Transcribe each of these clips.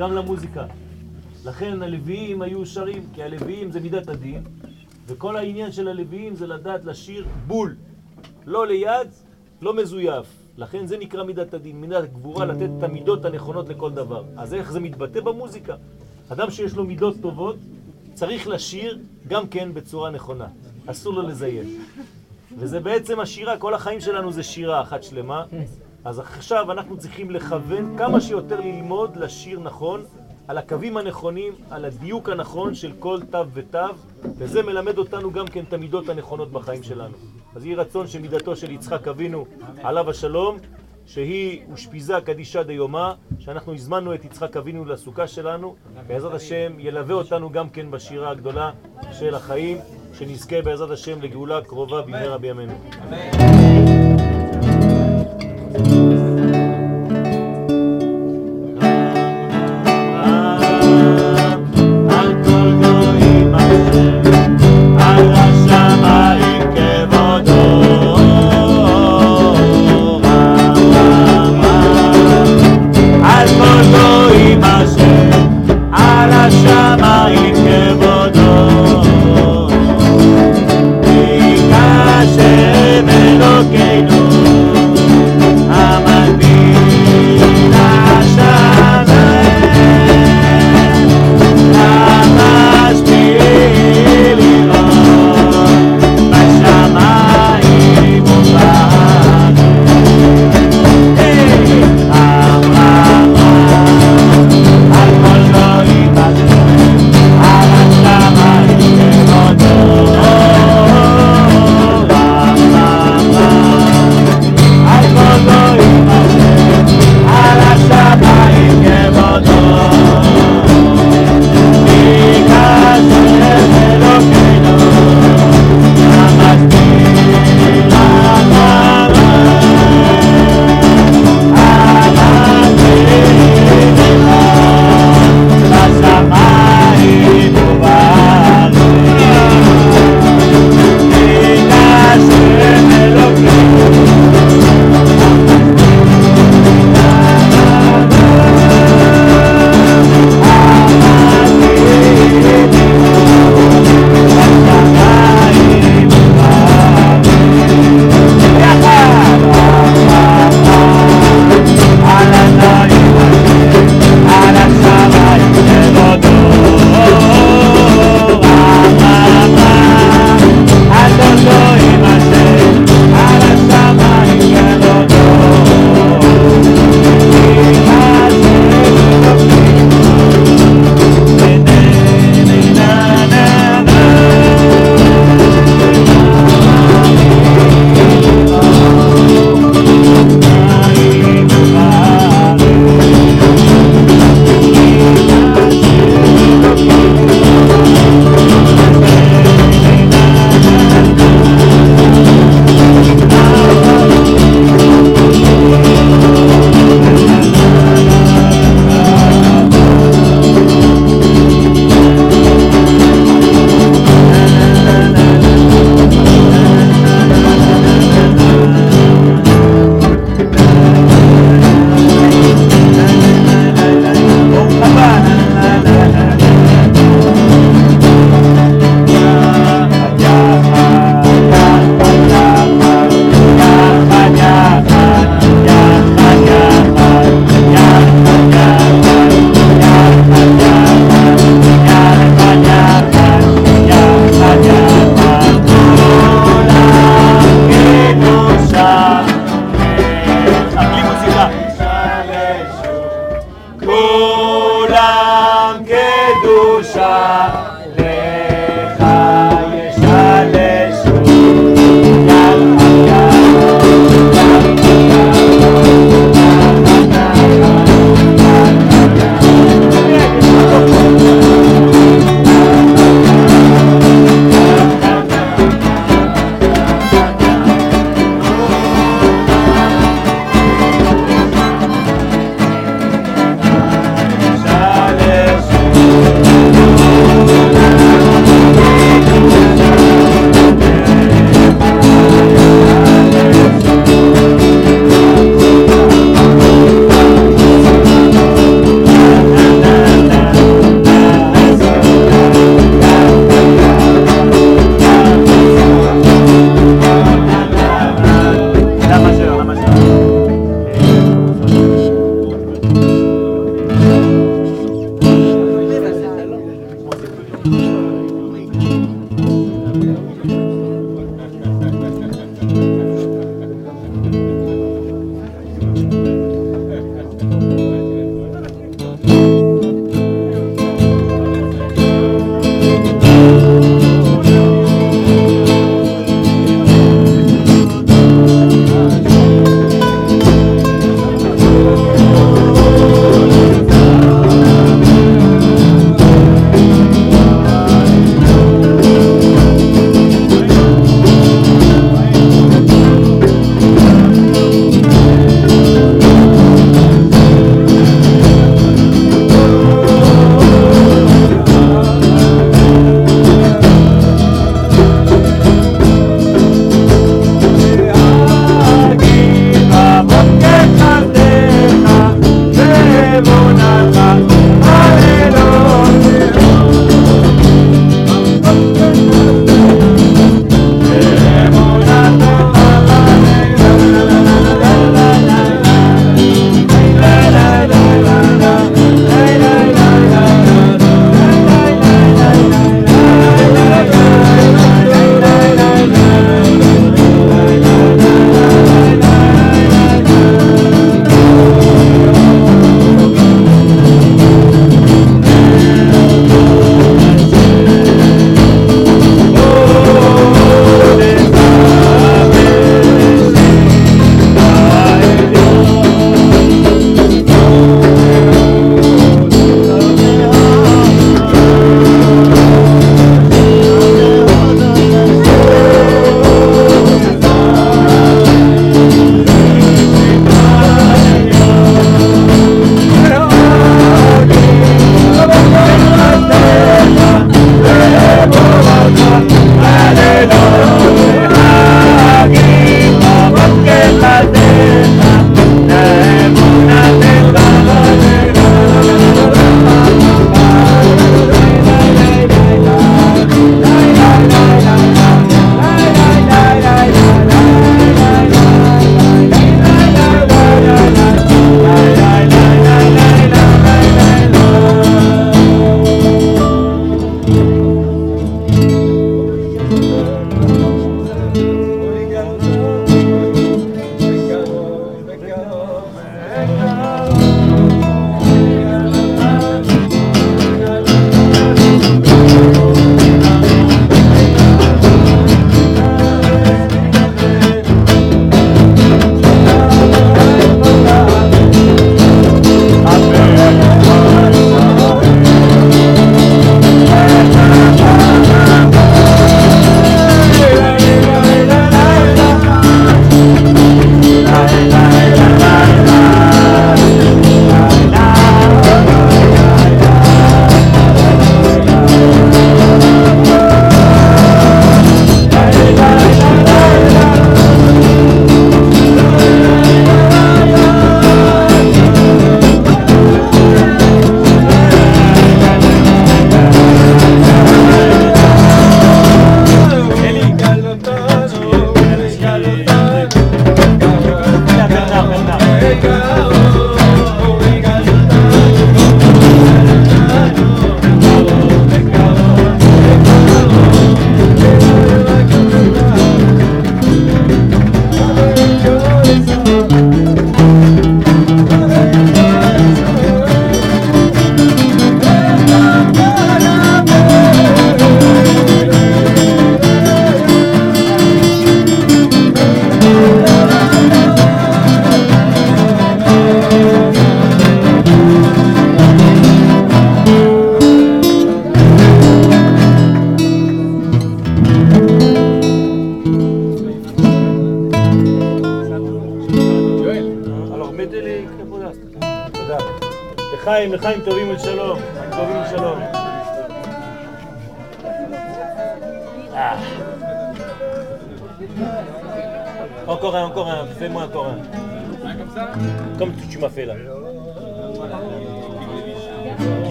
גם למוזיקה. לכן הלוויים היו שרים, כי הלוויים זה מידת הדין, וכל העניין של הלוויים זה לדעת לשיר בול. לא ליד, לא מזויף. לכן זה נקרא מידת הדין, מידת הגבורה, לתת את המידות הנכונות לכל דבר. אז איך זה מתבטא במוזיקה? אדם שיש לו מידות טובות, צריך לשיר גם כן בצורה נכונה. אסור לו לזיין. וזה בעצם השירה, כל החיים שלנו זה שירה אחת שלמה. אז עכשיו אנחנו צריכים לכוון כמה שיותר ללמוד לשיר נכון, על הקווים הנכונים, על הדיוק הנכון של כל תו ותו, וזה מלמד אותנו גם כן את המידות הנכונות בחיים שלנו. אז יהי רצון שמידתו של יצחק אבינו, עליו השלום, שהיא אושפיזה קדישה דיומא, שאנחנו הזמנו את יצחק אבינו לסוכה שלנו, בעזרת השם ילווה אותנו גם כן בשירה הגדולה של החיים, שנזכה בעזרת השם לגאולה קרובה במהרה בימינו. על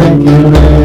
Señor.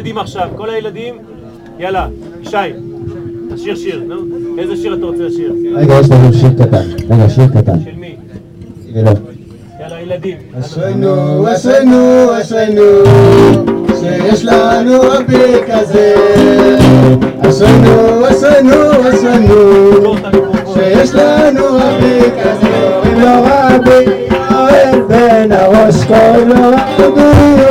הילדים עכשיו. כל הילדים, יאללה, ישי, תשיר שיר, נו. איזה שיר אתה רוצה לשיר? רגע, יש לנו שיר קטן. רגע, שיר קטן. של מי? ולא. יאללה, ילדים. אשרינו, אשרינו, אשרינו, שיש לנו רבי כזה. אשרינו, אשרינו, אשרינו. שיש לנו רבי כזה. קוראים לו רבי, אוהב בין הראש, קוראים לו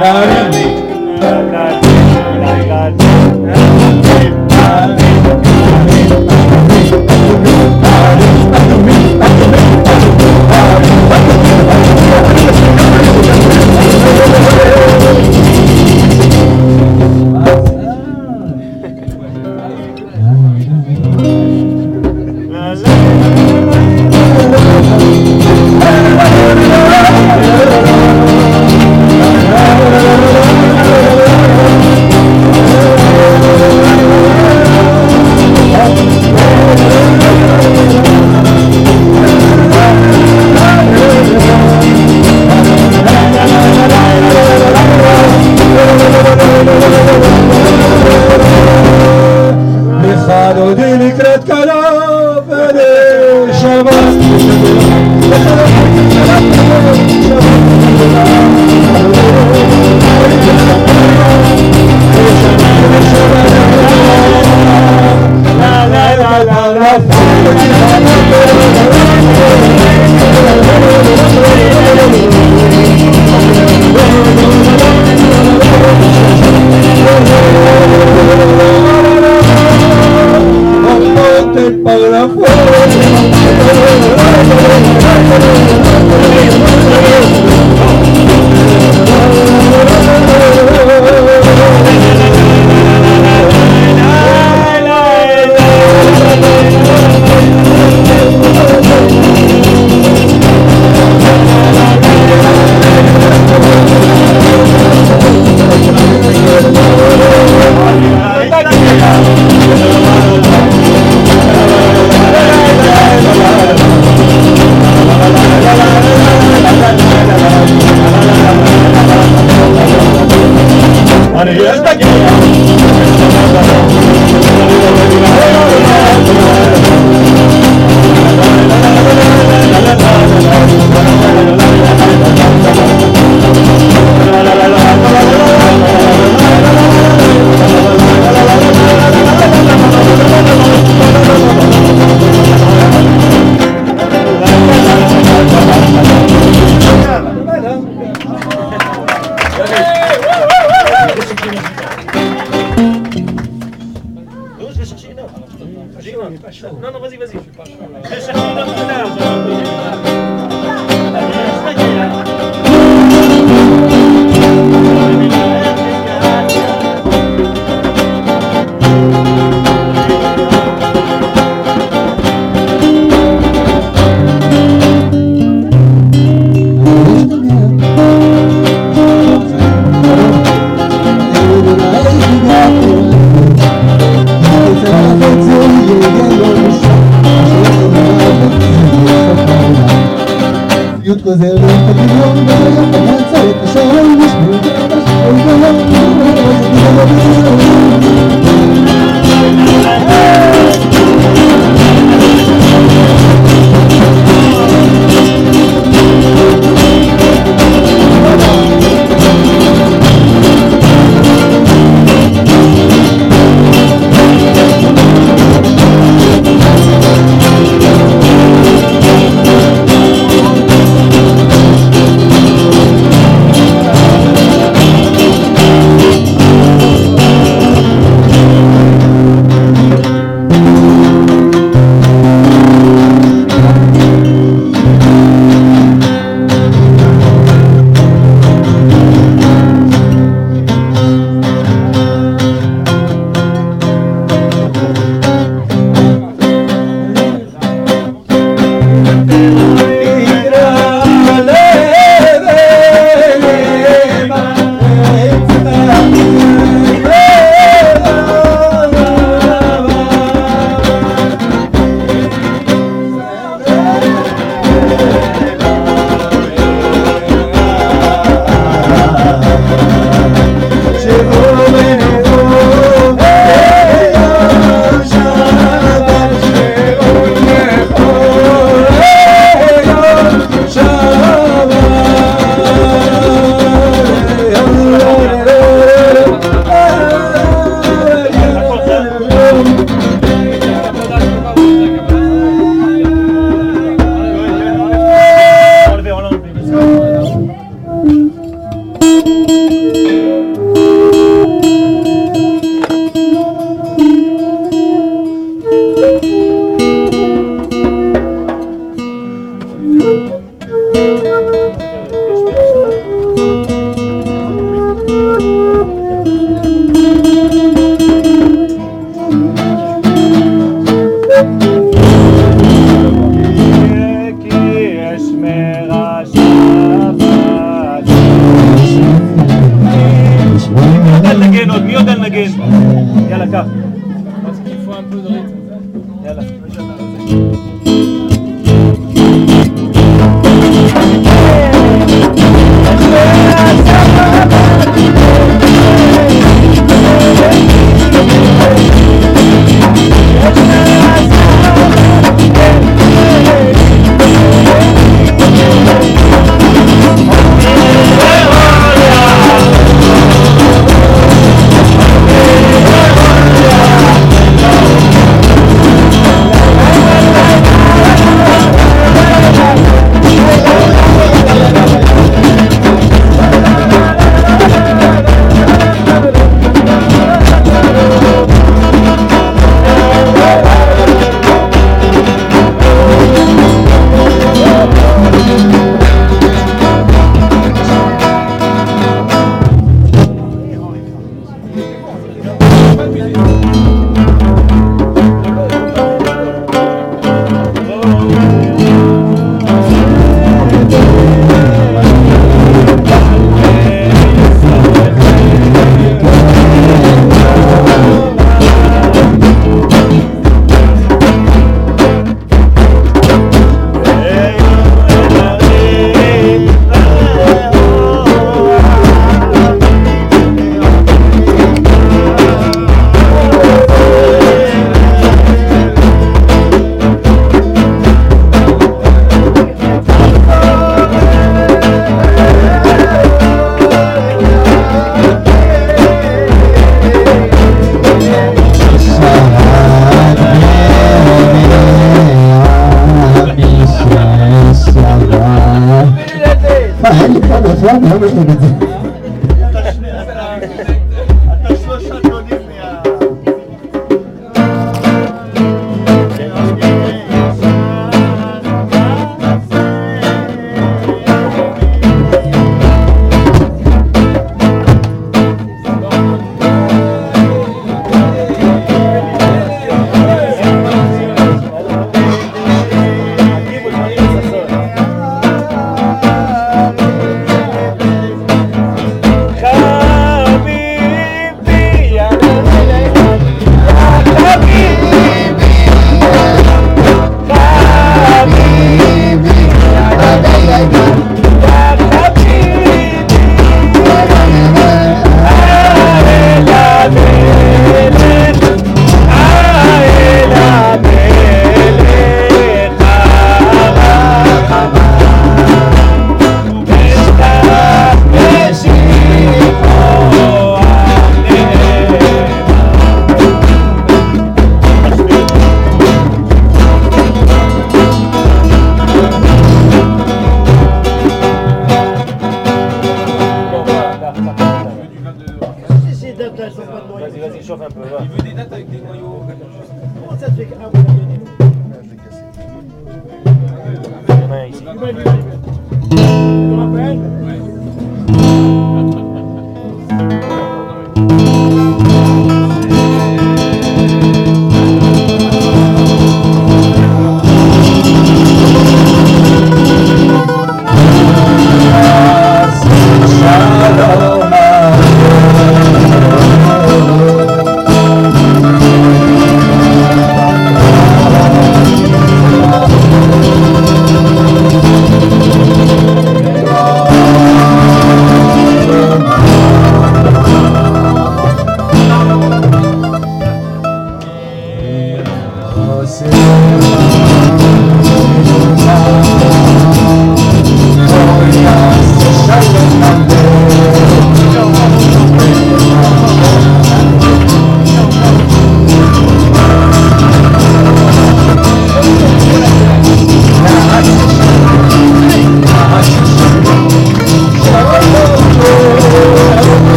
caramba, caramba.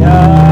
想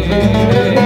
Música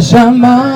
什么？